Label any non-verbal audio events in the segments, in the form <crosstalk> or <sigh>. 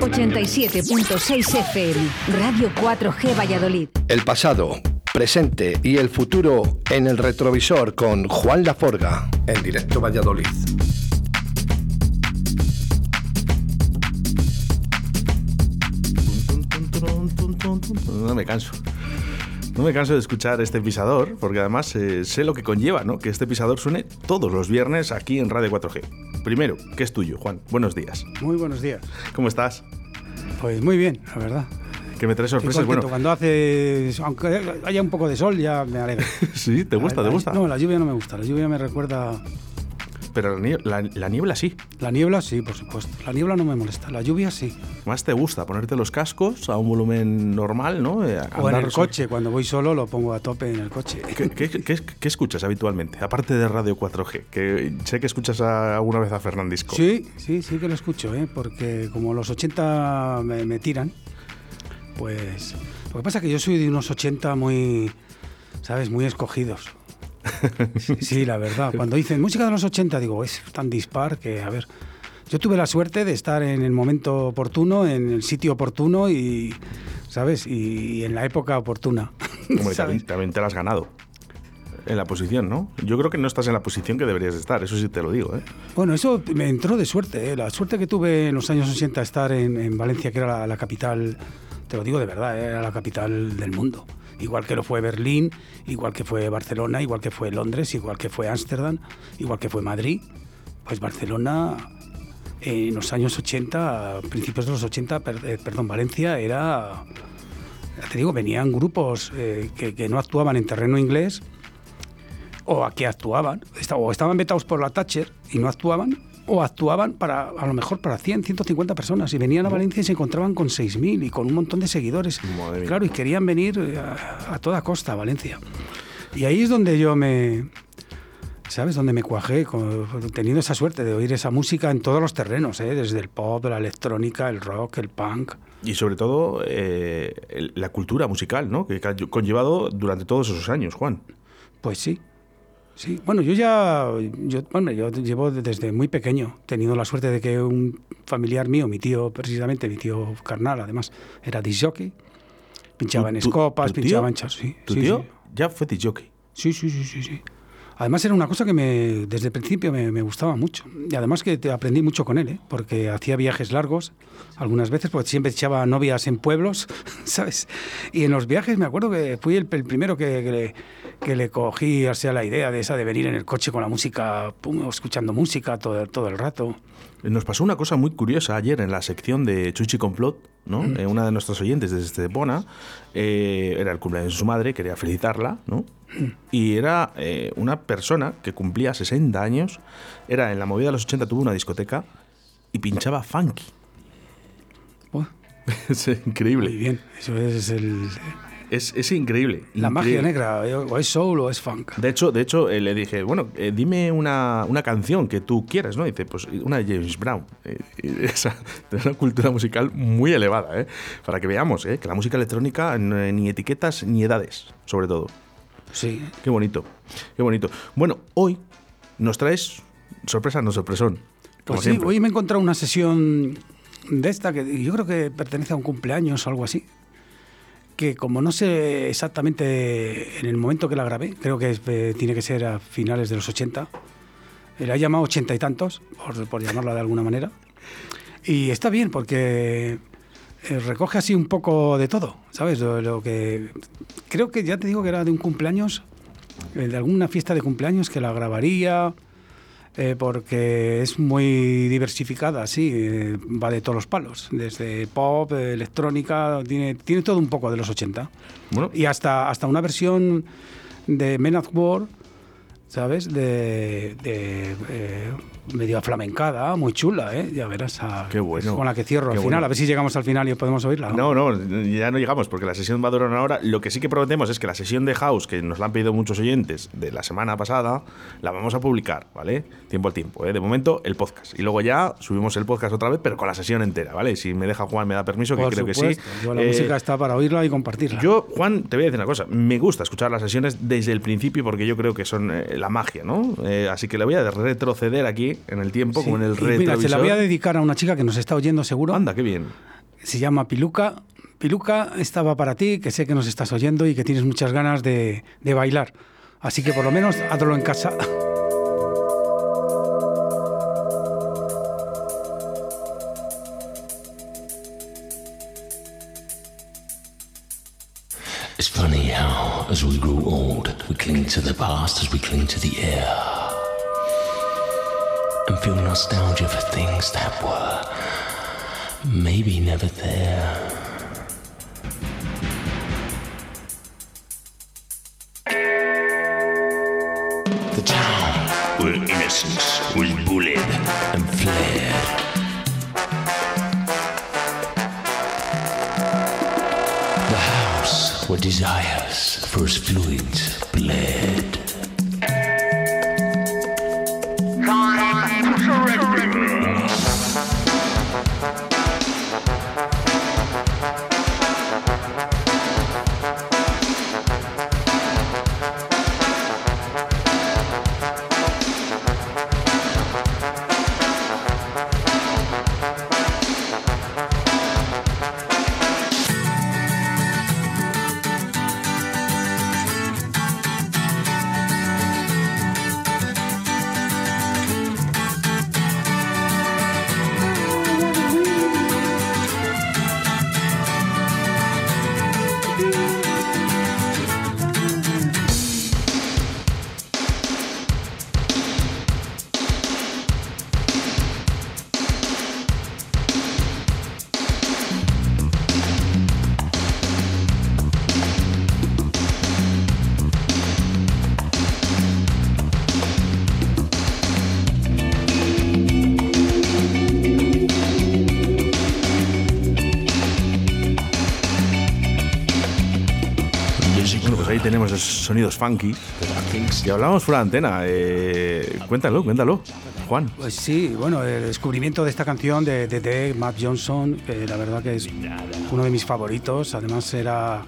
87.6 FM, Radio 4G Valladolid. El pasado, presente y el futuro en el retrovisor con Juan Laforga, en directo Valladolid. No me canso. No me canso de escuchar este pisador, porque además eh, sé lo que conlleva, ¿no? Que este pisador suene todos los viernes aquí en Radio 4G. Primero, ¿qué es tuyo, Juan? Buenos días. Muy buenos días. ¿Cómo estás? Pues muy bien, la verdad. Que me trae sorpresas. Bueno. Cuando hace, aunque haya un poco de sol, ya me alegra. <laughs> sí, ¿te gusta? La- ¿Te gusta? No, la lluvia no me gusta. La lluvia me recuerda. Pero la, la- la niebla sí. La niebla sí, por supuesto. La niebla no me molesta. La lluvia sí. Más te gusta ponerte los cascos a un volumen normal, ¿no? Eh, O en el coche, cuando voy solo lo pongo a tope en el coche. ¿Qué, qué- qué- qué escuchas habitualmente? Aparte de Radio 4G, que sé que escuchas a- alguna vez a Fernandisco. Sí, sí, sí que lo escucho, ¿eh? porque como los 80 me, me tiran, pues... Lo que pasa es que yo soy de unos 80 muy, ¿sabes? Muy escogidos. Sí, sí, la verdad. <laughs> Cuando dicen música de los 80, digo, es tan dispar que, a ver... Yo tuve la suerte de estar en el momento oportuno, en el sitio oportuno y, ¿sabes? Y, en la época oportuna. <laughs> Hombre, también, también te la has ganado. En la posición, ¿no? Yo creo que no estás en la posición que deberías de estar, eso sí te lo digo, ¿eh? Bueno, eso me entró de suerte. ¿eh? La suerte que tuve en los años 80 estar en, en Valencia, que era la, la capital, te lo digo de verdad, ¿eh? era la capital del mundo. Igual que lo fue Berlín, igual que fue Barcelona, igual que fue Londres, igual que fue Ámsterdam, igual que fue Madrid. Pues Barcelona en los años 80, a principios de los 80, per- eh, perdón, Valencia era, ya te digo, venían grupos eh, que, no actuaban en terreno inglés o a que actuaban, o estaban vetados por la Thatcher y no actuaban, o actuaban para a lo mejor para 100, 150 personas y venían a Valencia y se encontraban con 6.000 y con un montón de seguidores. Madre mía. Claro, y querían venir eh, a, a toda costa a Valencia. Y ahí es donde yo me, ¿sabes? Donde me cuajé, con- teniendo esa suerte de oír esa música en todos los terrenos, ¿eh? desde el pop, la electrónica, el rock, el punk. Y sobre todo eh, la cultura musical, ¿no? Que ha conllevado durante todos esos años, Juan. Pues sí. Sí, bueno, yo ya, yo, bueno, yo llevo desde muy pequeño, teniendo la suerte de que un familiar mío, mi tío, precisamente, mi tío carnal, además, era disc jockey, pinchaba ¿Tu- en escopas, pinchaba en chas, sí. ¿Tu sí, tío? sí. Ya fue jockey. Sí, sí, sí, sí, sí. Además era una cosa que me, desde el principio me, me gustaba mucho. Y además que aprendí mucho con él, ¿eh? porque hacía viajes largos, algunas veces, porque siempre echaba novias en pueblos, <laughs> ¿sabes? Y en los viajes me acuerdo que fui el, el primero que, que que le cogí o sea, la idea de esa de venir en el coche con la música, pum, escuchando música todo, todo el rato. Nos pasó una cosa muy curiosa ayer en la sección de Chuchi Complot, ¿no? Eh, una de nuestras oyentes desde Estepona, eh, era el cumpleaños de su madre, quería felicitarla, ¿no? Y era eh, una persona que cumplía 60 años, era en la movida de los 80, tuvo una discoteca y pinchaba funky. <laughs> Es muy increíble. bien, eso es el- Es, es increíble. la magia negra, o es soul o es funk. De hecho, de hecho eh, le dije, bueno, eh, dime una, una canción que tú quieras, ¿no? Dice, pues una de James Brown. Eh, <laughs> esa, de una cultura musical muy elevada, ¿eh? Para que veamos, ¿eh? Que la música electrónica ni etiquetas ni edades, sobre todo. Sí, Qué bonito, qué bonito. Bueno, hoy nos traes sorpresa, no sorpresón. Como Pues sí, siempre. hoy me he encontrado una sesión de esta que yo creo que pertenece a un cumpleaños o algo así. Que como no sé exactamente en el momento que la grabé, creo que eh, tiene que ser a finales de los 80. La he llamado ochenta y tantos, por, llamarla de alguna manera. Y está bien porque eh, recoge así un poco de todo, ¿sabes? Lo que creo que ya te digo que era de un cumpleaños, eh, de alguna fiesta de cumpleaños que la grabaría, eh, porque es muy diversificada, sí, eh, va de todos los palos, desde pop, eh, electrónica, tiene, tiene todo un poco de los 80. Bueno, Y hasta, hasta una versión de Men at War, ¿sabes? De, de, eh, medio flamencada, muy chula, ¿eh? Ya verás. a- Qué bueno. Con la que cierro Qué al final, bueno. a ver si llegamos al final y podemos oírla. No, no, ya no llegamos porque la sesión va a durar una hora. Lo que sí que prometemos es que la sesión de House, que nos la han pedido muchos oyentes de la semana pasada, la vamos a publicar, ¿vale? Tiempo al tiempo, ¿eh? De momento, el podcast. Y luego ya subimos el podcast otra vez, pero con la sesión entera, ¿vale? Si me deja Juan, me da permiso, que creo supuesto. que sí. Yo, la Eh, música está para oírla y compartirla. yo, Juan, te voy a decir una cosa. Me gusta escuchar las sesiones desde el principio porque yo creo que son eh, la magia, ¿no? Eh, así que le voy a retroceder aquí en el tiempo, Sí. como en el Y mira, se la retrovisor. voy a dedicar a una chica que nos está oyendo seguro. Anda, qué bien. se llama Piluca. Piluca estaba para ti, que sé que nos estás oyendo y que tienes muchas ganas de, de bailar. Así que por lo menos hazlo en casa. It's funny how, as we grow old, we cling to the past as we cling to the air. And feel nostalgia for things that were maybe never there. The town where innocence was bullied and fled. The house where desires first fluids bled. Sonidos funky. Y hablamos fuera de antena. Eh, cuéntalo, cuéntalo, Juan. Pues sí, bueno, el descubrimiento de esta canción de Matt Johnson, que la verdad que es uno de mis favoritos. Además era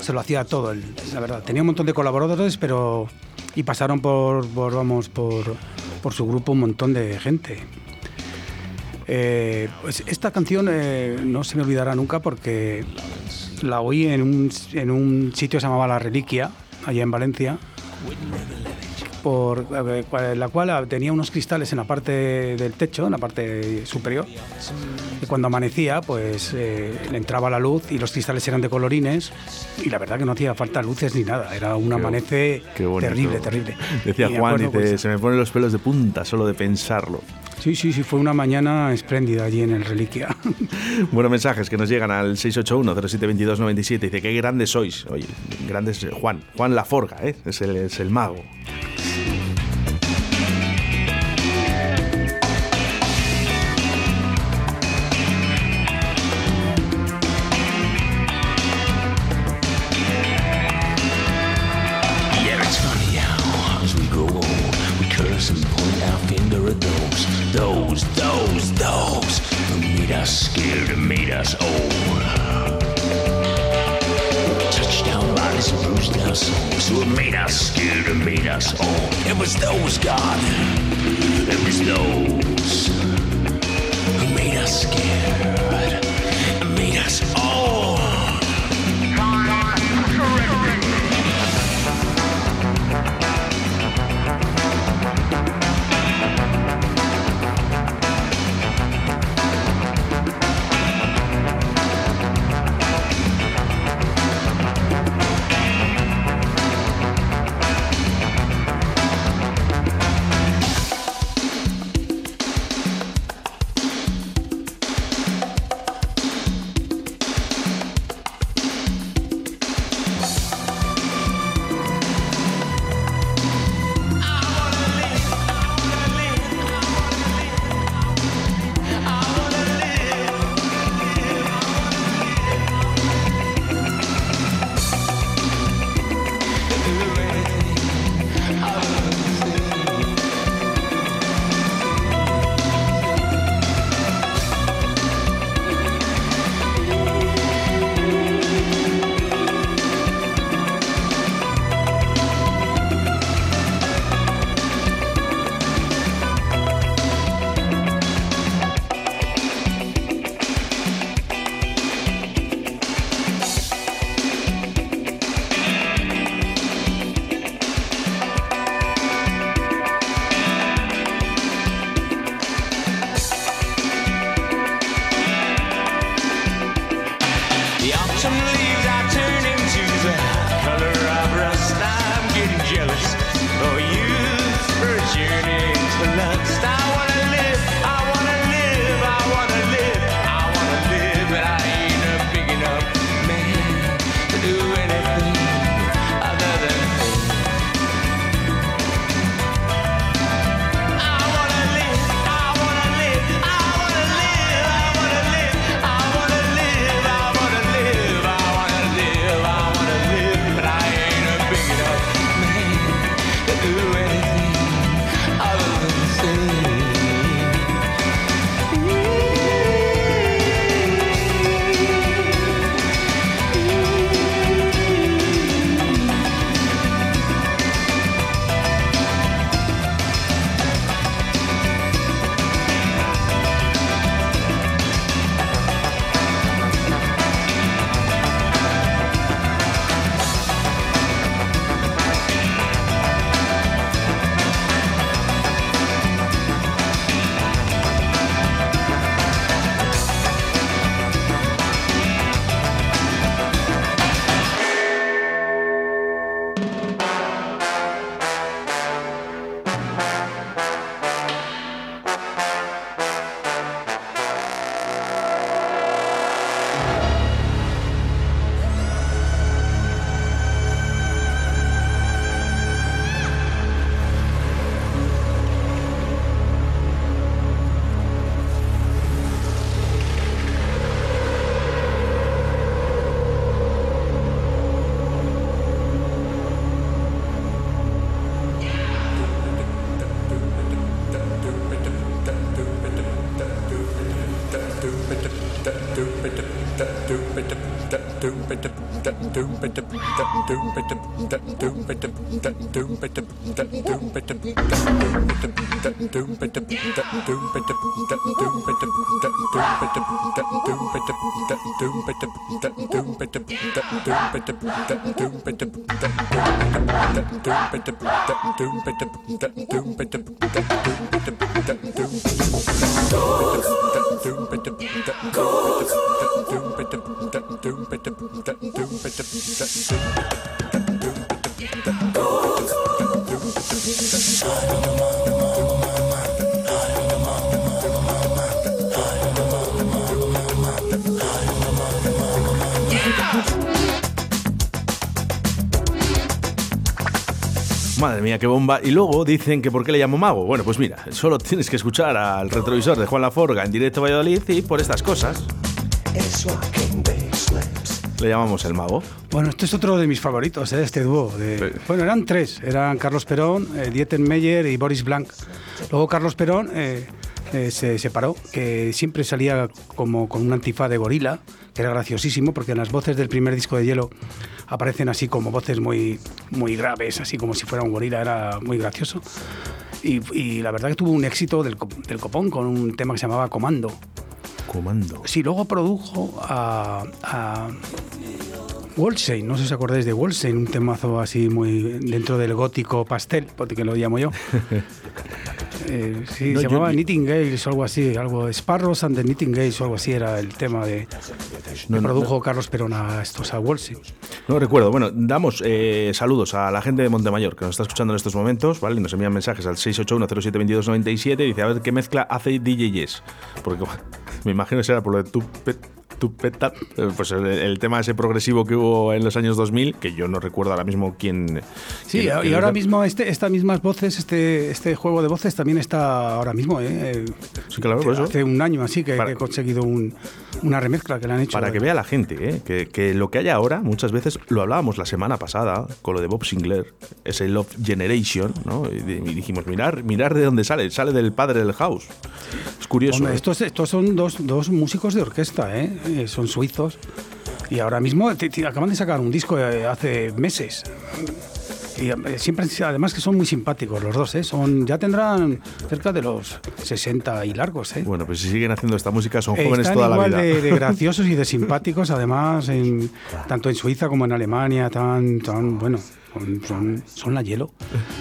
se lo hacía todo, la verdad. Tenía un montón de colaboradores, pero y pasaron por, vamos por, por su grupo un montón de gente. Eh, pues esta canción eh, no se me olvidará nunca porque la oí en un, en un sitio que se llamaba La Reliquia, allá en Valencia, por la cual tenía unos cristales en la parte del techo, en la parte superior. Y cuando amanecía, pues eh, le entraba la luz y los cristales eran de colorines. Y la verdad que no hacía falta luces ni nada. Era un amanece qué bonito. terrible, terrible. Decía Y Juan, acuerdo, dice, pues, se me ponen los pelos de punta solo de pensarlo. Sí, sí, sí, fue una mañana espléndida allí en el Reliquia. <laughs> Bueno, mensajes que nos llegan al 681-072297. Dice, qué grandes sois. Oye, grandes eh, Juan. Juan Laforga, ¿eh? Es el, es el mago. was, though was gone. ดึงไปจับจับดึงไปจับ Cook. Madre mía, qué bomba. Y luego dicen que por qué le llamo mago. Bueno, pues mira, solo tienes que escuchar al retrovisor de Juan Laforga en directo a Valladolid y por estas cosas le llamamos el mago. Bueno, este es otro de mis favoritos, ¿eh? este dúo. de- Sí. Bueno, eran tres. Eran Carlos Perón, eh, Dieter Meyer y Boris Blanc. Luego Carlos Perón eh, eh, se separó, que siempre salía como con un antifaz de gorila, que era graciosísimo, porque en las voces del primer disco de Hielo aparecen así como voces muy, muy graves, así como si fuera un gorila, era muy gracioso. Y, y la verdad que tuvo un éxito del, del copón con un tema que se llamaba Comando. Comando. Sí, luego produjo a, Wolstein, no sé si os acordáis de Wolstein, un temazo así muy dentro del gótico pastel, porque lo llamo yo. <laughs> Eh, sí, No, se yo- llamaba Nightingales o algo así, algo Sparrows and the Nightingales o algo así era el tema de No, que no, produjo Carlos Perón a estos a Wolstein. No recuerdo. Bueno, damos eh, saludos a la gente de Montemayor que nos está escuchando en estos momentos, ¿vale? Y nos envían mensajes al 681072297 y dice a ver qué mezcla hace DJ Yes. Porque <laughs> me imagino que será por lo de tu pet. Tu peta, eh, pues el, el tema ese progresivo que hubo en los años 2000, que yo no recuerdo ahora mismo quién. Sí, quién- y quién ahora mismo este, estas mismas voces, este, este juego de voces también está ahora mismo. ¿eh? Sí, claro, por eso. Hace un año así que, Para- que he conseguido un- una remezcla que le han hecho. Para que vea la gente ¿eh? que, que lo que hay ahora, muchas veces lo hablábamos la semana pasada con lo de Bob Sinclair, ese Love Generation, ¿no? Y, di- y dijimos, mirar, mirar de dónde sale, sale del padre del house. Es curioso. Hombre, ¿eh? estos, estos son dos, dos músicos de orquesta, ¿eh? Eh, son suizos. Y ahora mismo te- te acaban de sacar un disco eh, hace meses. Y eh, siempre, además que son muy simpáticos los dos, ¿eh? Son, ya tendrán cerca de los 60 y largos, ¿eh? Bueno, pues si siguen haciendo esta música son jóvenes Están toda la vida. de, de <laughs> graciosos y de simpáticos, además, en, tanto en Suiza como en Alemania, tan, tan bueno, son, son, la hielo.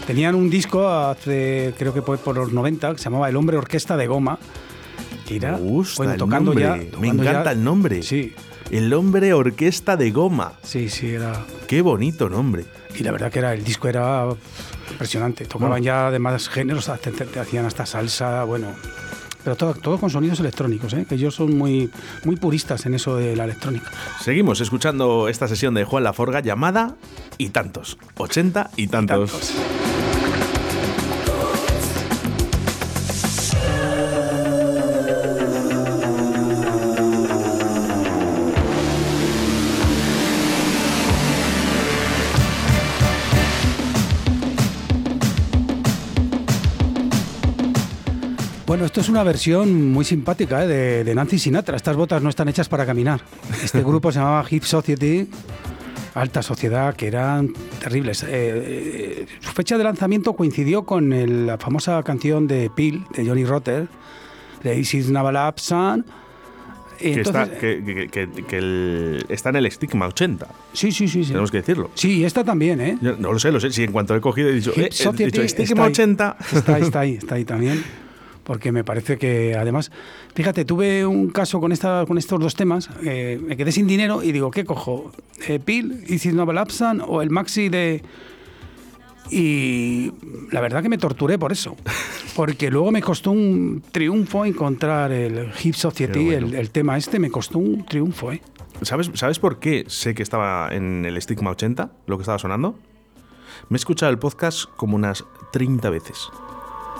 Tenían un disco hace, creo que por los 90, que se llamaba El Hombre Orquesta de Goma, Me gusta bueno, el tocando nombre. ya... Me ya- encanta el nombre. Sí, El hombre orquesta de goma. sí, sí, era... Qué bonito nombre. Y la verdad que era el disco era impresionante. Tocaban ya de más géneros, hacían hasta salsa, bueno... Pero todo, todo con sonidos electrónicos, ¿eh? que ellos son muy, muy puristas en eso de la electrónica. Seguimos escuchando esta sesión de Juan Laforga llamada Y tantos. 80 y tantos. Tantos. Esto es una versión muy simpática ¿eh? de, de Nancy Sinatra. Estas botas no están hechas para caminar. Este <laughs> grupo se llamaba Hip Society, alta sociedad, que eran terribles. Eh, eh, su fecha de lanzamiento coincidió con el- la famosa canción de Peel, de Johnny Rotter, de Isis Navalap Sun. Y Que, entonces- está, que, que- que- que el- está en el estigma 80. Sí, sí, sí. sí. Tenemos que decirlo. Sí, esta también, ¿eh? Yo no lo sé, lo sé. Si en cuanto he cogido he dicho, eh, he Society dicho está estigma ahí. 80. Está, está ahí, está ahí <laughs> también. Porque me parece que, además, fíjate, tuve un caso con, esta, con estos dos temas, eh, me quedé sin dinero y digo, ¿qué cojo? Eh, ¿Peel, Easy Novel Absan o el Maxi de...? Y la verdad que me torturé por eso, porque luego me costó un triunfo encontrar el Hip Society, bueno. el, el tema este, me costó un triunfo, ¿eh? ¿Sabes, ¿Sabes por qué sé que estaba en el estigma 80, lo que estaba sonando? Me he escuchado el podcast como unas 30 veces.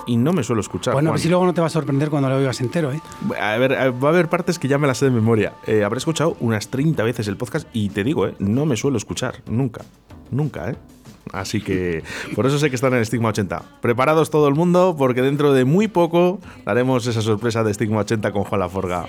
Y no me suelo escuchar. Bueno, a Juan. ver si luego no te va a sorprender cuando lo oigas entero, ¿eh? A ver, eh, va a haber partes que ya me las sé de memoria. Eh, habré escuchado unas 30 veces el podcast y te digo, eh, no me suelo escuchar. Nunca. Nunca, ¿eh? Así que por eso sé que están en Stigma 80. Preparados todo el mundo porque dentro de muy poco daremos esa sorpresa de Stigma 80 con Juan Laforga.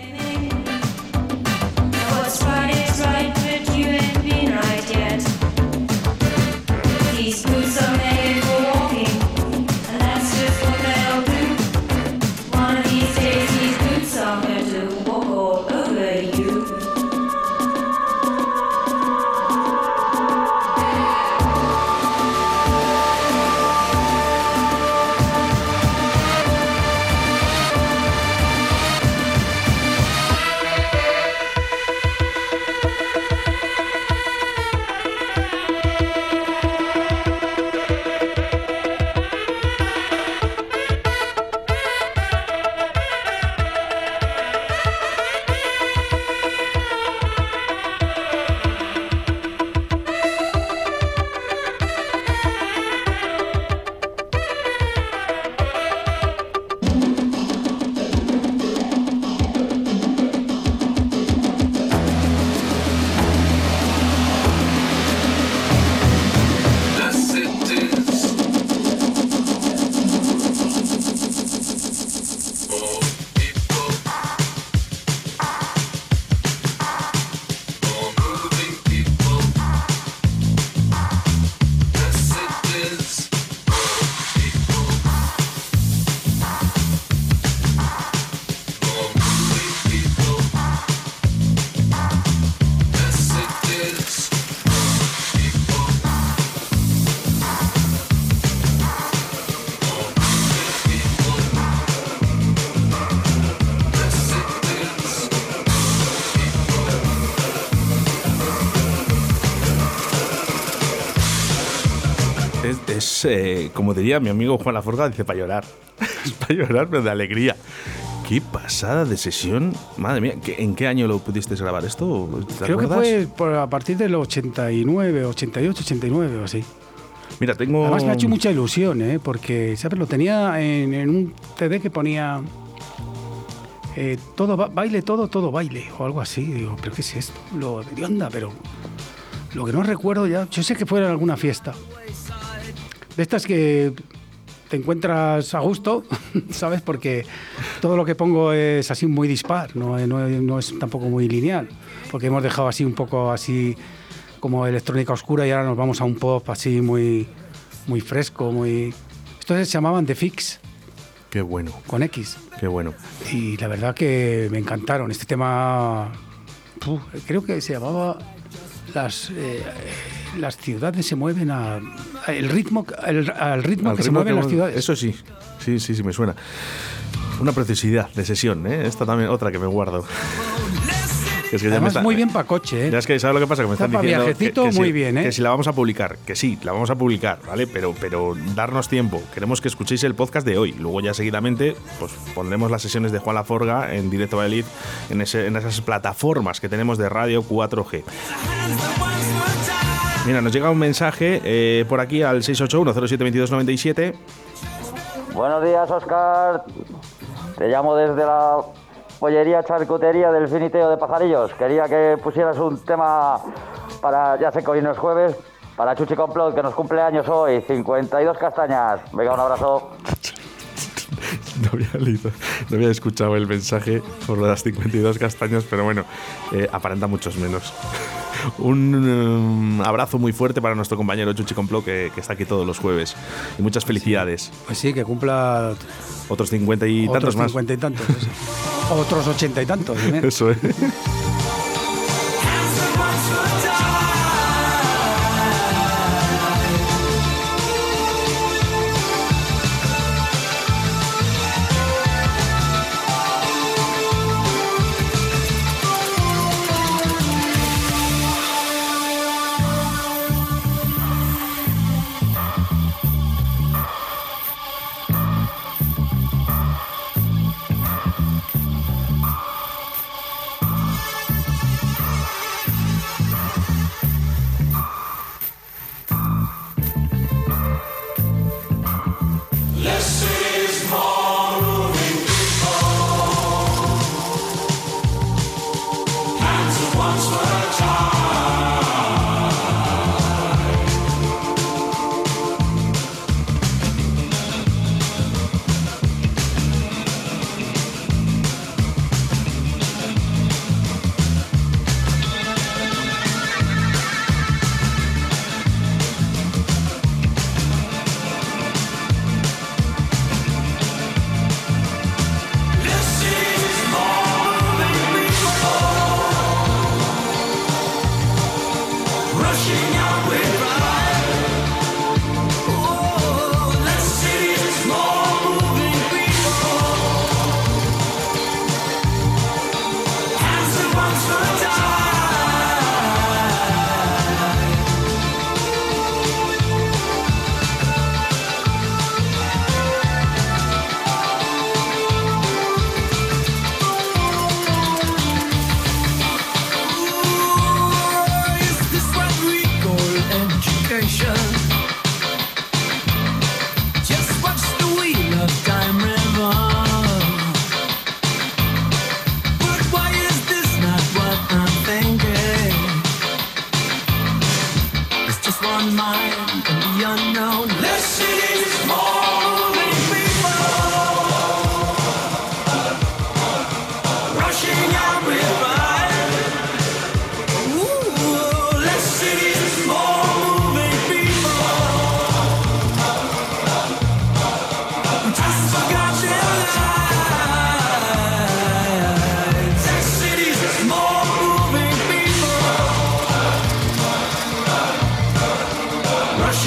Como diría mi amigo Juan Laforga, dice para llorar. <laughs> es para llorar, pero de alegría. Qué pasada de sesión. Madre mía, ¿qué- ¿en qué año lo pudiste grabar esto? ¿Te Creo que fue por- a partir del 89, 88, 89 o así. Mira, tengo. Además me ha hecho mucha ilusión, ¿eh? porque, ¿sabes? Lo tenía en, en un CD que ponía eh, todo ba- baile, todo, todo baile, o algo así. Digo, ¿pero qué es esto? Lo de onda, pero lo que no recuerdo ya, yo sé que fue en alguna fiesta. De estas que te encuentras a gusto, <laughs> ¿sabes? Porque todo lo que pongo es así muy dispar, no, no- no es tampoco muy lineal, porque hemos dejado así un poco así como electrónica oscura y ahora nos vamos a un pop así muy, muy fresco, muy... Estos se llamaban The Fix, Qué bueno, con X. qué bueno. Y la verdad que me encantaron. Este tema, creo que se llamaba Las, eh, las ciudades se mueven a, a- el ritmo, el- al ritmo Al que se mueven que las ciudades. Eso sí, sí, sí, sí, me suena. Una preciosidad de sesión, ¿eh? Esta también, otra que me guardo. <laughs> Es que ya me Además, está- muy bien para coche, ¿eh? Ya es que, ¿sabes lo que pasa? Que me Está están diciendo viajecito, que, que muy si, bien, ¿eh? que si la vamos a publicar, que sí, la vamos a publicar, ¿vale? Pero, pero darnos tiempo. Queremos que escuchéis el podcast de hoy. Luego ya seguidamente pues pondremos las sesiones de Juan Laforga en Directo Valladolid en, ese, en esas plataformas que tenemos de radio 4G. Mira, nos llega un mensaje eh, por aquí al 681-072297. Buenos días, Oscar. Te llamo desde la pollería charcutería del finiteo de pajarillos. Quería que pusieras un tema para, ya sé que hoy no es jueves, para Chuchi Complot, que nos cumple años hoy, 52 castañas. Venga, un abrazo. <laughs> No había, leído- no había escuchado el mensaje por las 52 castañas, pero bueno, eh, aparenta muchos menos. Un um, abrazo muy fuerte para nuestro compañero Chuchi Complot, que, que está aquí todos los jueves. Y muchas felicidades. Pues sí, que cumpla Otros 50 y tantos más. cincuenta y tantos. eso. otros ochenta y tantos. <laughs> ¿eh? Eso, ¿eh?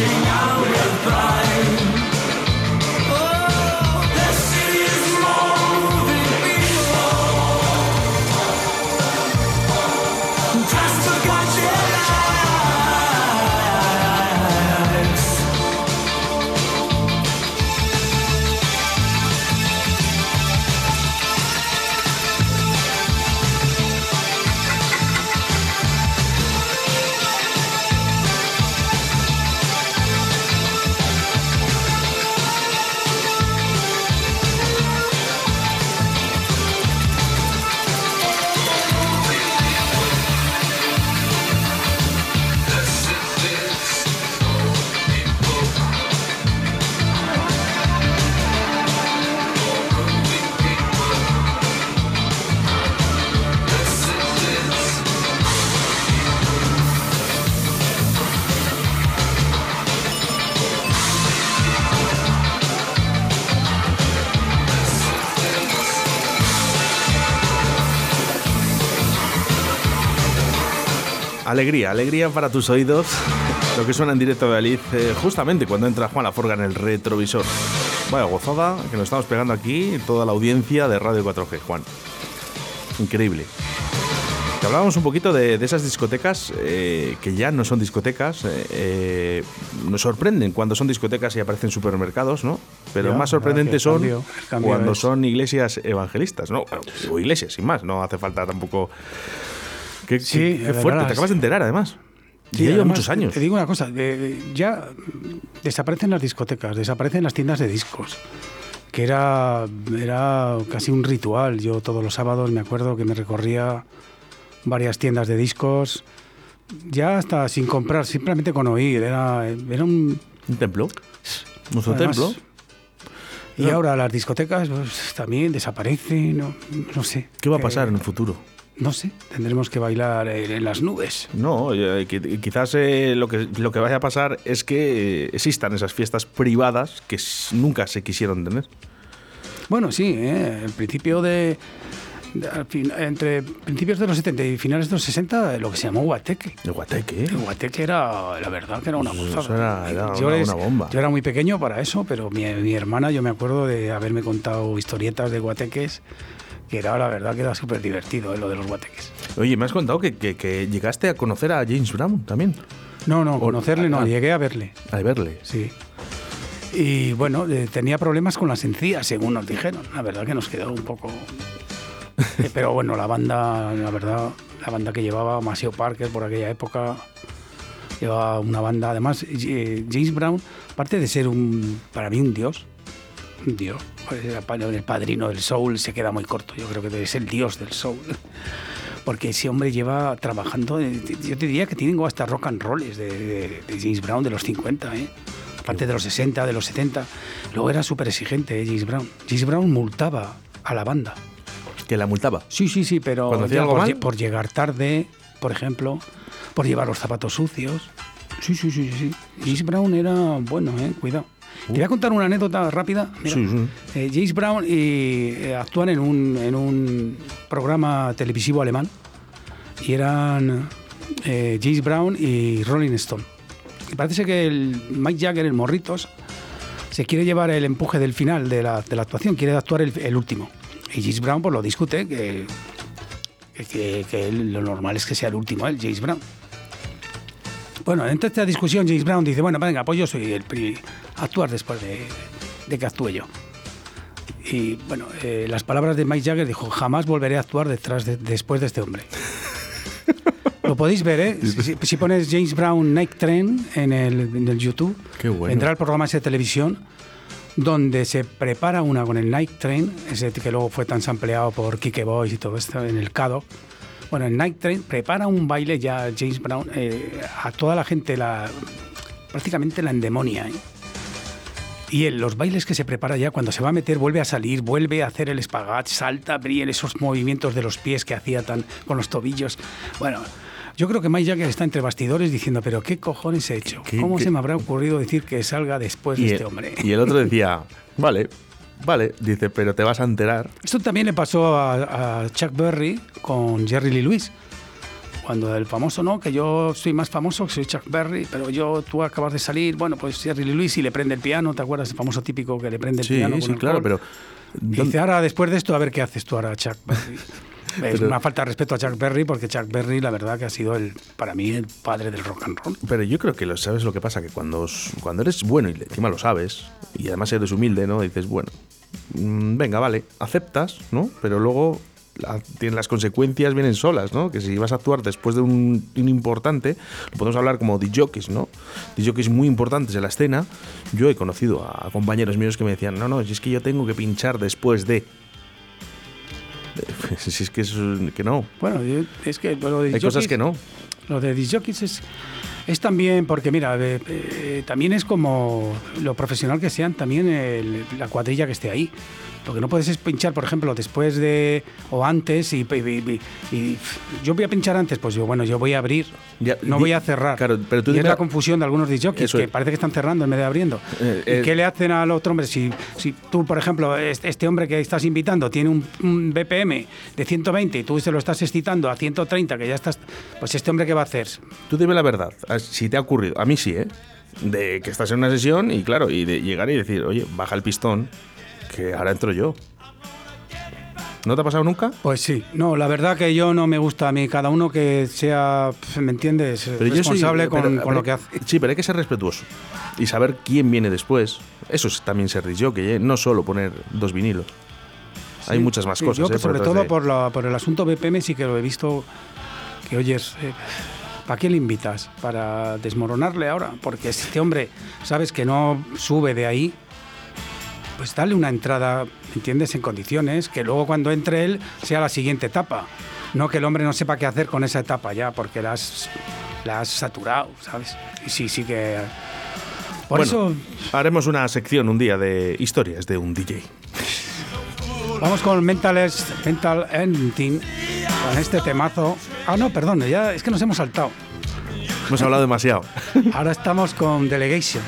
reaching out. Alegría, alegría para tus oídos. Lo que suena en directo de Aliz, eh, justamente cuando entra Juan Laforga en el retrovisor. Vaya gozada que nos estamos pegando aquí, toda la audiencia de Radio 4G, Juan. Increíble. Que hablábamos un poquito de, de esas discotecas eh, que ya no son discotecas. eh, eh, nos sorprenden cuando son discotecas y aparecen supermercados, ¿no? Pero Ya, más ya, sorprendente que el son cambio- el cambio cuando es- son iglesias evangelistas, ¿no? O iglesias, sin más. No hace falta tampoco. Qué, Sí, qué- verdad, fuerte, te acabas de enterar además. Sí, y ya lleva muchos años. Te digo una cosa, ya desaparecen las discotecas, desaparecen las tiendas de discos, que era, era casi un ritual. Yo todos los sábados me acuerdo que me recorría varias tiendas de discos, ya hasta sin comprar, simplemente con oír. Era, era un... Un templo. Nuestro además, templo. Y ahora las discotecas pues, también desaparecen, no, no sé. ¿Qué va a Eh, pasar en el futuro? No sé, tendremos que bailar en, en las nubes. No, eh, qui- quizás eh, lo, que, lo que vaya a pasar es que eh, existan esas fiestas privadas que nunca se quisieron tener. Bueno, sí, ¿eh? el principio de, entre principios de los 70 y finales de los 60, lo que se llamó guateque. El guateque, ¿eh? El guateque era, la verdad, que era una Eso gozada. era- era yo, una bomba. yo era muy pequeño para eso, pero mi, mi hermana, yo me acuerdo de haberme contado historietas de guateques, que era la verdad que era súper divertido ¿eh? lo de los guateques. Oye, me has contado que, que- que llegaste a conocer a James Brown también. No, no, O- conocerle no, llegué a verle. A verle. Sí. Y bueno, eh, tenía problemas con las encías, según nos dijeron. La verdad que nos quedó un poco. Eh, Pero bueno, la banda, la verdad, la banda que llevaba Maceo Parker por aquella época, llevaba una banda. Además, eh, James Brown, aparte de ser un, para mí un dios, dios, pues el padrino del soul, se queda muy corto. Yo creo que es el dios del soul. <laughs> Porque ese hombre lleva trabajando, eh, yo te diría que tienen hasta rock and rolls de, de- de James Brown de los 50, ¿eh? aparte de los 60, de los 70. Luego era súper exigente, ¿eh? James Brown. James Brown multaba a la banda. Que la multaba. Sí, sí, sí, pero ¿Cuando hacía ya por, mal? por llegar tarde, por ejemplo, por llevar los zapatos sucios. Sí, sí, sí, sí. sí. James Brown era bueno, ¿eh? Cuidado. Te voy a contar una anécdota rápida. Mira, Sí, sí. eh, James Brown y, eh, actúan en un, en un programa televisivo alemán y eran eh, James Brown y Rolling Stone. Y parece que el Mike Jagger, el Morritos, se quiere llevar el empuje del final de la, de la actuación, quiere actuar el, el último. Y James Brown pues lo discute, que, que, que- lo normal es que sea el último él, James Brown. Bueno, entre esta discusión James Brown dice, bueno, venga, pues yo soy el pri- actuar después de, de que actúe yo. Y bueno, eh, las palabras de Mike Jagger dijo, jamás volveré a actuar detrás de- después de este hombre. <laughs> Lo podéis ver, ¿eh? Si, pones James Brown Night Train en el, en el YouTube, bueno. vendrá el programa ese de televisión donde se prepara una con el Night Train, ese que luego fue tan sampleado por Kike Boys y todo esto en el Cado. Bueno, el Night Train prepara un baile ya James Brown eh, a toda la gente, la, prácticamente la endemonia. ¿eh? Y él, los bailes que se prepara ya, cuando se va a meter, vuelve a salir, vuelve a hacer el espagat, salta, brilla esos movimientos de los pies que hacía tan con los tobillos. Bueno, yo creo que Mike Jagger está entre bastidores diciendo, pero ¿qué cojones he hecho? ¿Qué- ¿Cómo qué- se me habrá ocurrido decir que salga después Y de el, este hombre? y el otro decía, <laughs> vale, vale, dice, pero te vas a enterar. Esto también le pasó a, a Chuck Berry con Jerry Lee Lewis. Cuando el famoso, no, que yo soy más famoso, que soy Chuck Berry, pero yo, tú acabas de salir, bueno, pues Jerry Lee Lewis y le prende el piano, ¿te acuerdas? El famoso típico que le prende el Sí, piano. con sí, el claro, pero... Y dice, ahora después de esto, a ver qué haces tú ahora, Chuck Berry. <laughs> Es Pero- una falta de respeto a Chuck Berry, porque Chuck Berry, la verdad, que ha sido el, para mí el padre del rock and roll. Pero yo creo que lo sabes lo que pasa, que cuando, cuando eres bueno y encima lo sabes, y además eres humilde, ¿no? Dices, bueno, venga, vale, aceptas, ¿no? Pero luego las consecuencias vienen solas, ¿no? Que si vas a actuar después de un, un importante, lo podemos hablar como de jockeys, ¿no? De jockeys muy importantes en la escena. Yo he conocido a compañeros míos que me decían, no, no, si es que yo tengo que pinchar después de. <laughs> Si es que, es, que no. Bueno, es que lo de Hay cosas que no. Lo de jockeys es, es también, porque mira, eh, también es como lo profesional que sean también la cuadrilla que esté ahí. Lo que no puedes es pinchar, por ejemplo, después de o antes y, y- y- y yo voy a pinchar antes, pues yo, bueno, yo voy a abrir, Ya, no di- voy a cerrar. claro, pero tú y es la confusión de algunos Eso que es. parece que están cerrando en vez de abriendo. Eh, ¿Y eh, qué le hacen al otro hombre? Si, si tú, por ejemplo, este, hombre que estás invitando tiene un, un BPM de 120 y tú se lo estás excitando a 130, que ya estás, pues este hombre qué va a hacer? Tú dime la verdad, si te ha ocurrido, a mí sí, ¿eh? De que estás en una sesión y claro, y de llegar y decir, oye, baja el pistón, que ahora entro yo. ¿No te ha pasado nunca? Pues sí, no, la verdad que yo no me gusta a mí, cada uno que sea, ¿me entiendes? yo soy- Responsable con, pero- con lo pero- que hace. Sí, pero hay que ser respetuoso y saber quién viene después. Eso es también ser que no solo poner dos vinilos. Hay muchas más sí, cosas. Yo, ¿eh? por sobre todo de- por, la- por el asunto BPM, sí que lo he visto. Que oyes, eh, ¿para qué le invitas? ¿Para desmoronarle ahora? Porque este hombre, sabes que no sube de ahí, pues dale una entrada, ¿me entiendes? En condiciones, que luego cuando entre él sea la siguiente etapa. No que el hombre no sepa qué hacer con esa etapa ya, porque la has, la has saturado, ¿sabes? Y sí, sí que. Por Bueno, eso haremos una sección un día de historias de un DJ. Vamos con Mental, Es- Mental Ending, con este temazo. Ah, no, perdón, ya es que nos hemos saltado. Hemos hablado demasiado. Ahora estamos con Delegation.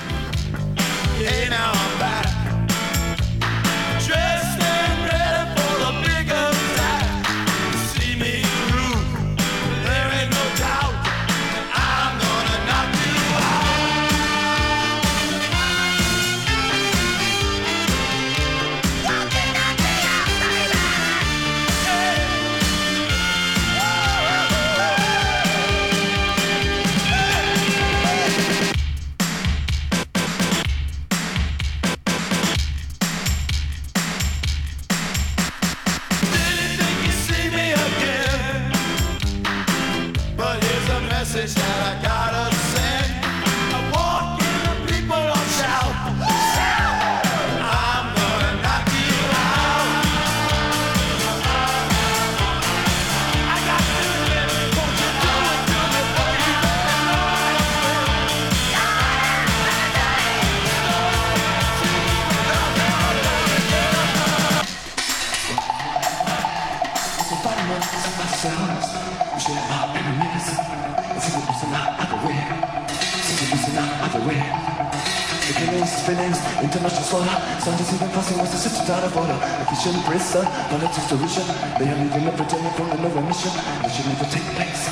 Efficient prison, politics solution They are leaving the pretending from the no emission They should never take place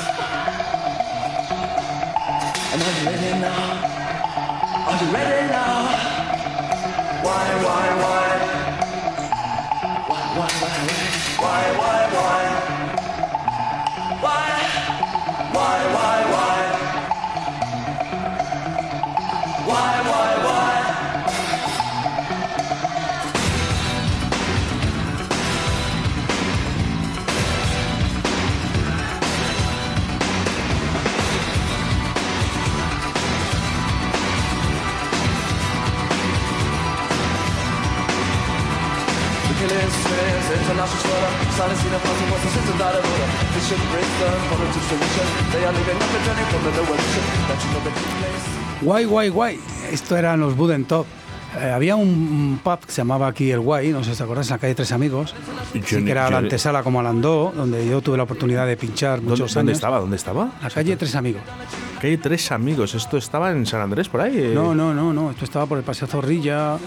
And are you ready now? Are you ready now? Why, why? Why, Guay, guay, guay. Esto eran los Buden Top. Eh, había un, pub que se llamaba aquí El Guay, no sé si te acuerdas, en la calle Tres Amigos. Yo Sí, que era yo- la antesala como Alandó, donde yo tuve la oportunidad de pinchar ¿Dónde, muchos dónde años. estaba? ¿Dónde estaba? La calle Tres Amigos. Hay tres amigos. ¿Esto estaba en San Andrés por ahí? eh? No, no, no, no. Esto estaba por el Paseo Zorrilla,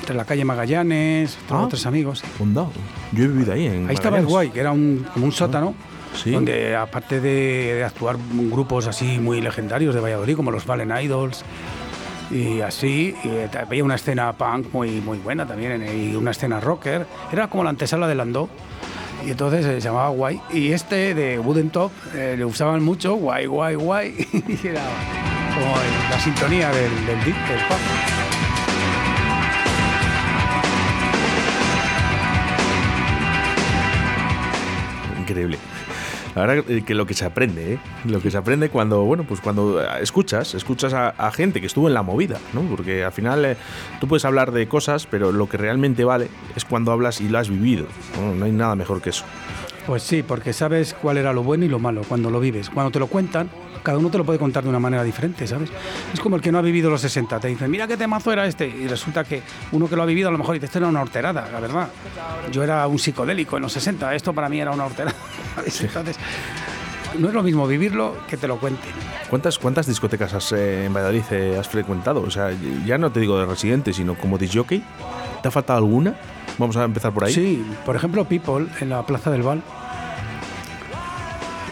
entre la calle Magallanes, Ah. Tres Amigos. Onda. Yo he vivido ahí. En Ahí estaba el. Guay, que era un, como un sótano. Sí. Donde aparte de, de actuar grupos así muy legendarios de Valladolid, como los Valen Idols, y así, y eh, había una escena punk muy, muy buena también, y una escena rocker, era como la antesala de Landó, y entonces eh, se llamaba Guay, y este de Wooden Top eh, le usaban mucho, Guay, Guay, Guay, <laughs> y era como la sintonía del, del, del pub. Increíble. La verdad que- lo que se aprende, ¿eh? Lo que se aprende cuando, bueno, pues cuando eh, escuchas, escuchas a, gente que estuvo en la movida, ¿no? Porque al final eh, tú puedes hablar de cosas, pero lo que realmente vale es cuando hablas y lo has vivido. No hay nada mejor que eso. Pues sí, porque sabes cuál era lo bueno y lo malo cuando lo vives. Cuando te lo cuentan, cada uno te lo puede contar de una manera diferente, ¿sabes? Es como el que no ha vivido los 60. Te dicen, mira qué temazo era este. Y resulta que uno que lo ha vivido a lo mejor dice, esto era una horterada, la verdad. Yo era un psicodélico en los 60, esto para mí era una horterada. <laughs> Entonces, no es lo mismo vivirlo que te lo cuenten. ¿Cuántas, cuántas discotecas has, eh, en Valladolid eh, has frecuentado? O sea, ya no te digo de residente, sino como disjockey. ¿Te ha faltado alguna? Vamos a empezar por ahí. Sí, por ejemplo, People en la Plaza del Val.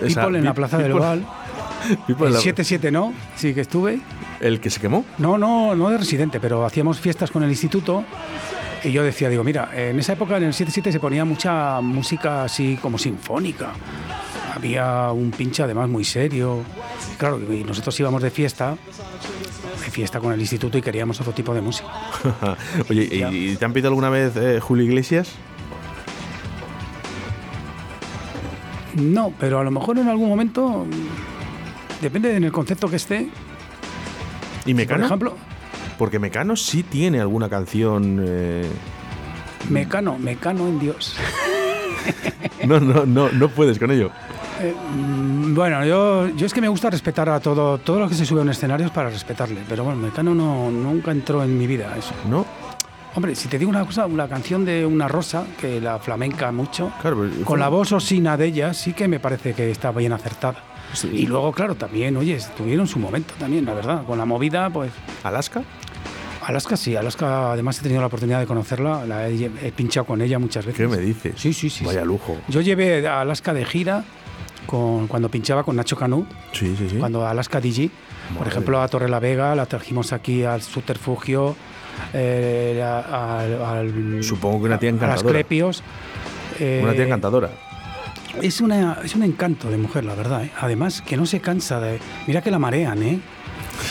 Esa- People en la Plaza del Val. <laughs> People El la- 7-7 no, sí que estuve. ¿El que se quemó? No, no, no de residente, pero hacíamos fiestas con el instituto y yo decía, digo, mira, en esa época en el 77 se ponía mucha música así como sinfónica. Había un pinche además muy serio. Claro, y nosotros íbamos de fiesta, fiesta con el instituto y queríamos otro tipo de música. <laughs> Oye, ¿y, te han pedido alguna vez eh, Julio Iglesias? No, pero a lo mejor en algún momento, depende en el concepto que esté. ¿Y Por Mecano? ejemplo, Porque Mecano sí tiene alguna canción. eh, Mecano, Mecano en Dios. <laughs> No, no, no, no puedes con ello. Eh, mm, bueno, yo, yo es que me gusta respetar a todo, todo lo que se sube a un escenario es para respetarle, pero bueno, Mecano no, nunca entró en mi vida eso. ¿No? Hombre, si te digo una cosa, la canción de Una Rosa, que la flamenca mucho, Claro, pero- con la voz osina de ella, sí que me parece que está bien acertada. Sí. Y luego, claro, también, oye, tuvieron su momento también, la verdad, con la movida, pues... ¿Alaska? Alaska sí, Alaska además he tenido la oportunidad de conocerla, la he, he pinchado con ella muchas veces. ¿Qué me dices? Sí, sí, sí. Vaya lujo. Yo llevé a Alaska de gira con, cuando pinchaba con Nacho Canut, Sí, sí, sí. cuando Alaska DJ, por Madre ejemplo a Torre la Vega, la trajimos aquí al subterfugio, eh, a- al, al- Supongo que una tía a las encantadora. Clepios. eh, Una tía encantadora. Es, una, es un encanto de mujer, la verdad. ¿eh? Además, que no se cansa de... Mira que la marean, ¿eh?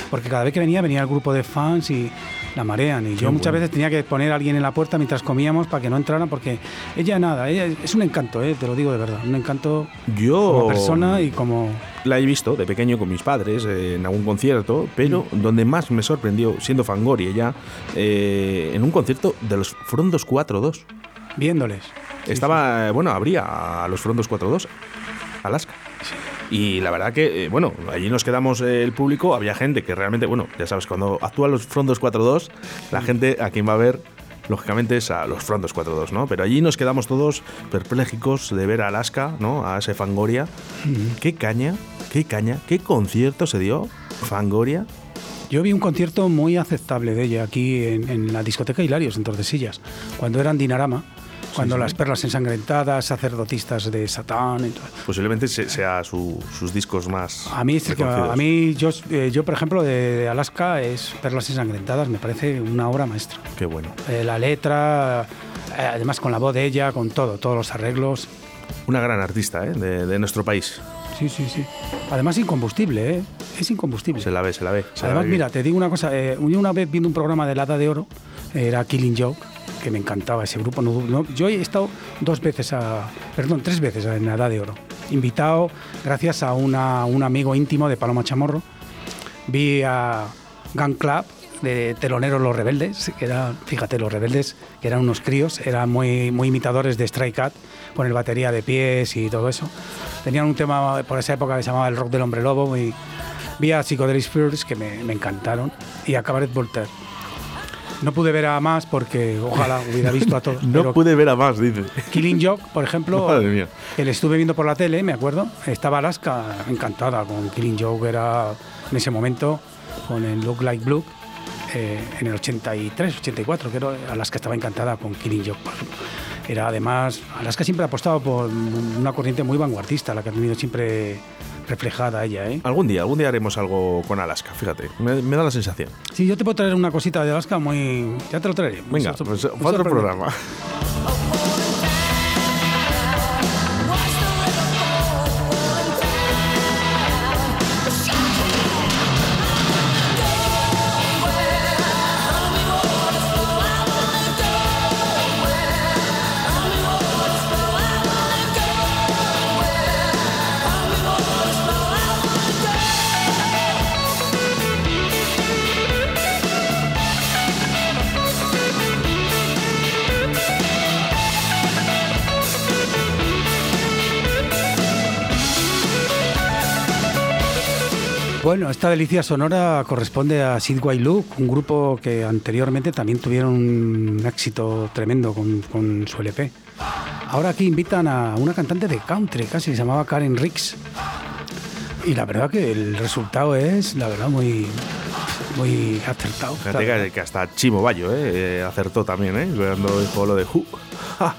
Porque cada vez que venía, venía el grupo de fans y la marean. Y yo muchas bueno. veces tenía que poner a alguien en la puerta mientras comíamos para que no entraran, porque ella nada, ella es un encanto, ¿eh? te lo digo de verdad. Un encanto Yo como persona y como... la he visto de pequeño con mis padres eh, en algún concierto, pero Mm. donde más me sorprendió, siendo Fangori ella, eh, en un concierto de los Frondos 4-2. Viéndoles. Estaba, bueno, habría a los Frondos 4-2, Alaska. Y la verdad que, eh, bueno, allí nos quedamos eh, el público, había gente que realmente, bueno, ya sabes, cuando actúan los Frondos 4-2, la gente a quien va a ver, lógicamente, es a los Frondos 4-2, ¿no? Pero allí nos quedamos todos perplejicos de ver a Alaska, ¿no? A ese Fangoria. Qué caña, qué caña, qué concierto se dio Fangoria. Yo vi un concierto muy aceptable de ella aquí en, en la discoteca Hilarios, en Tordesillas, cuando eran Dinarama, cuando las perlas ensangrentadas, sacerdotistas de Satán. y todo. Posiblemente se- sea su- sus discos más. A mí, a mí yo, eh, yo, por ejemplo, de, Alaska es Perlas ensangrentadas, me parece una obra maestra. Qué bueno. Eh, la letra, eh, además con la voz de ella, con todo, todos los arreglos. Una gran artista ¿eh? de, de nuestro país. Sí, sí, sí. Además incombustible, ¿eh? Es incombustible. Se la ve, se la ve. se la Además, ve mira, te digo una cosa. eh, una vez viendo un programa de Hada de Oro, era Killing Joke, que me encantaba ese grupo. No- no- yo he estado dos veces a. Perdón, tres veces en Hada de Oro. Invitado gracias a un amigo íntimo de Paloma Chamorro. Vi a Gun Club de teloneros Los Rebeldes, que era, fíjate, Los Rebeldes, que eran unos críos, eran muy, muy imitadores de Stray Cat, con el batería de pies y todo eso. Tenían un tema por esa época que se llamaba El Rock del Hombre Lobo y vi a Psychedelic Spirits que me, me encantaron y a Cabaret Voltaire. No pude ver a más porque ojalá hubiera visto a todos. <laughs> No pero pude ver a más, dice. Killing Joke, por ejemplo, <laughs> Madre mía. que le estuve viendo por la tele, me acuerdo. Estaba Alaska encantada con Killing Joke, era en ese momento con el Look Like Blue. eh, en el 83, 84, creo, Alaska estaba encantada con Killing Joke. por ejemplo. Era además, Alaska siempre ha apostado por una corriente muy vanguardista, la que ha tenido siempre reflejada ella. ¿eh? Algún día, algún día haremos algo con Alaska, fíjate. Me, me da la sensación. Sí, yo te puedo traer una cosita de Alaska muy. Ya te lo traeré. Venga, pues, otro programa. Bueno, esta delicia sonora corresponde a Sid Luke, un grupo que anteriormente también tuvieron un éxito tremendo con, con su LP. Ahora aquí invitan a una cantante de country, casi se llamaba Karen Ricks. Y la verdad que el resultado es, la verdad, muy, muy acertado. Fíjate que, que hasta Chimo Bayo eh, eh, acertó también, ¿eh? Cuando dijo lo de Who. No,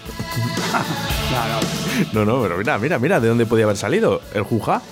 no. <laughs> No, no, pero mira, mira, mira de dónde podía haber salido. El Juja.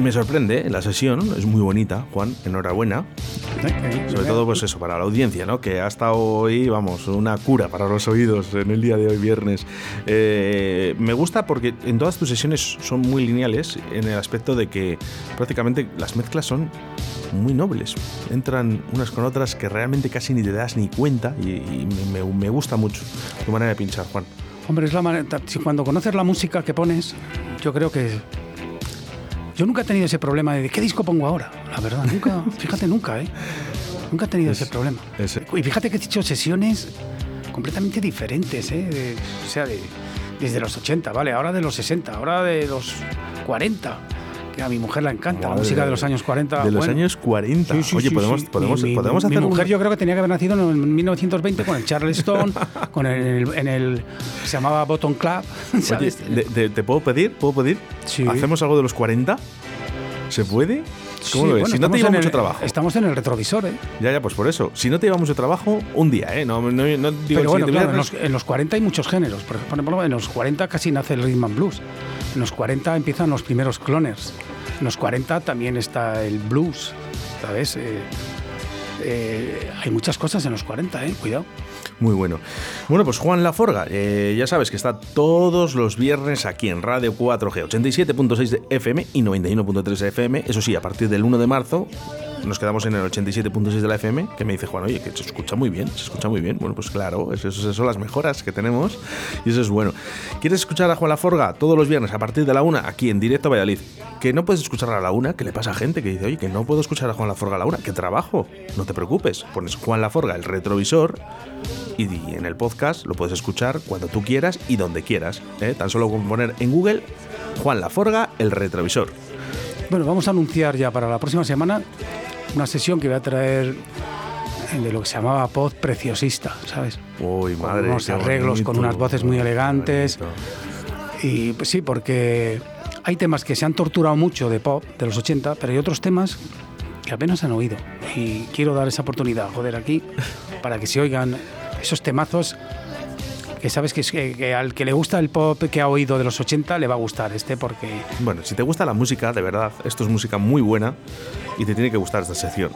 Me sorprende eh, la sesión, es muy bonita, Juan, enhorabuena. Sobre todo, pues eso, para la audiencia, ¿no? Que ha estado hoy, vamos, una cura para los oídos en el día de hoy, viernes. Eh, me gusta porque en todas tus sesiones son muy lineales en el aspecto de que prácticamente las mezclas son muy nobles. Entran unas con otras que realmente casi ni te das ni cuenta y, y me, me gusta mucho tu manera de pinchar, Juan. Hombre, es la manera. Si cuando conoces la música que pones, yo creo que. Yo nunca he tenido ese problema de qué disco pongo ahora, la verdad. Nunca, <laughs> fíjate, nunca, ¿eh? Nunca he tenido ese problema. ese- Y fíjate que he hecho sesiones completamente diferentes, ¿eh? De- o sea, de- desde los 80, ¿vale? Ahora de los 60, ahora de los 40. Que a mi mujer le encanta la Madre música de los años 40. De los bueno. años 40. Sí, sí, Oye, sí, podemos, podemos, Mi- mi- podemos mi hacer un- mujer yo creo que tenía que haber nacido en 1920 con el Charleston, <laughs> con el, en el se llamaba Bottom Club, <laughs> Oye, ¿sabes? de- de- ¿te puedo pedir? ¿Puedo pedir? ¿Hacemos algo de los 40? ¿Se puede? ¿Cómo Sí, lo ves? bueno, si no te lleva mucho trabajo. Estamos en el retrovisor, ¿eh? Ya, ya, pues por eso. Si no te lleva mucho trabajo, un día, ¿eh? No, no, no digo Pero bueno, claro, en los, en los 40 hay muchos géneros. Por ejemplo, en los 40 casi nace el rhythm and blues. En los 40 empiezan los primeros cloners. En los 40 también está el blues, ¿sabes? Eh, eh, hay muchas cosas en los 40, ¿eh? Cuidado. Muy bueno. Bueno, pues Juan Laforga, eh, ya sabes que está todos los viernes aquí en Radio 4G, 87.6 de FM y 91.3 de FM. Eso sí, a partir del 1 de marzo nos quedamos en el 87.6 de la FM, que me dice Juan, oye, que se escucha muy bien, se escucha muy bien. Bueno, pues claro, esas son las mejoras que tenemos y eso es bueno. ¿Quieres escuchar a Juan Laforga todos los viernes a partir de la 1 aquí en directo a Valladolid? Que no puedes escuchar a la 1, que le pasa a gente que dice, oye, que no puedo escuchar a Juan Laforga a la 1, que trabajo. No te preocupes, pones Juan Laforga, el retrovisor, y en el podcast lo puedes escuchar cuando tú quieras y donde quieras. ¿eh? Tan solo con poner en Google Juan Laforga, el retrovisor. Bueno, vamos a anunciar ya para la próxima semana una sesión que voy a traer de lo que se llamaba pop preciosista, ¿sabes? Uy, Con madre. unos arreglos, con bonito, unas voces muy elegantes. Y pues, sí, porque hay temas que se han torturado mucho de pop de los 80, pero hay otros temas que apenas han oído. Y quiero dar esa oportunidad, joder, aquí, <laughs> para que se oigan esos temazos que sabes que, que- que al que le gusta el pop que ha oído de los 80 le va a gustar este porque Bueno, si te gusta la música, de verdad, esto es música muy buena y te tiene que gustar esta sección.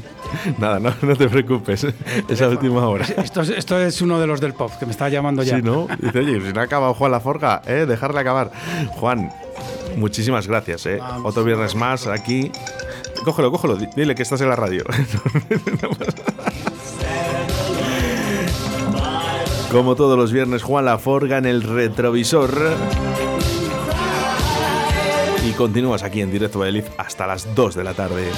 <laughs> Nada, no, no te preocupes. <laughs> Esa última hora. esto es, esto es uno de los del pop que me está llamando ya. Si no, dice, oye, si no ha acabado Juan Laforga, ¿eh? dejarle acabar. Juan, muchísimas gracias. ¿eh? Vamos. Otro viernes más aquí. Cógelo, cógelo, di- dile que estás en la radio. <laughs> Como todos los viernes, Juan Laforga en el retrovisor. Y continúas aquí en directo Valladolid hasta las 2 de la tarde.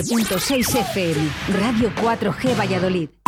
107.6 FM, Radio 4G Valladolid.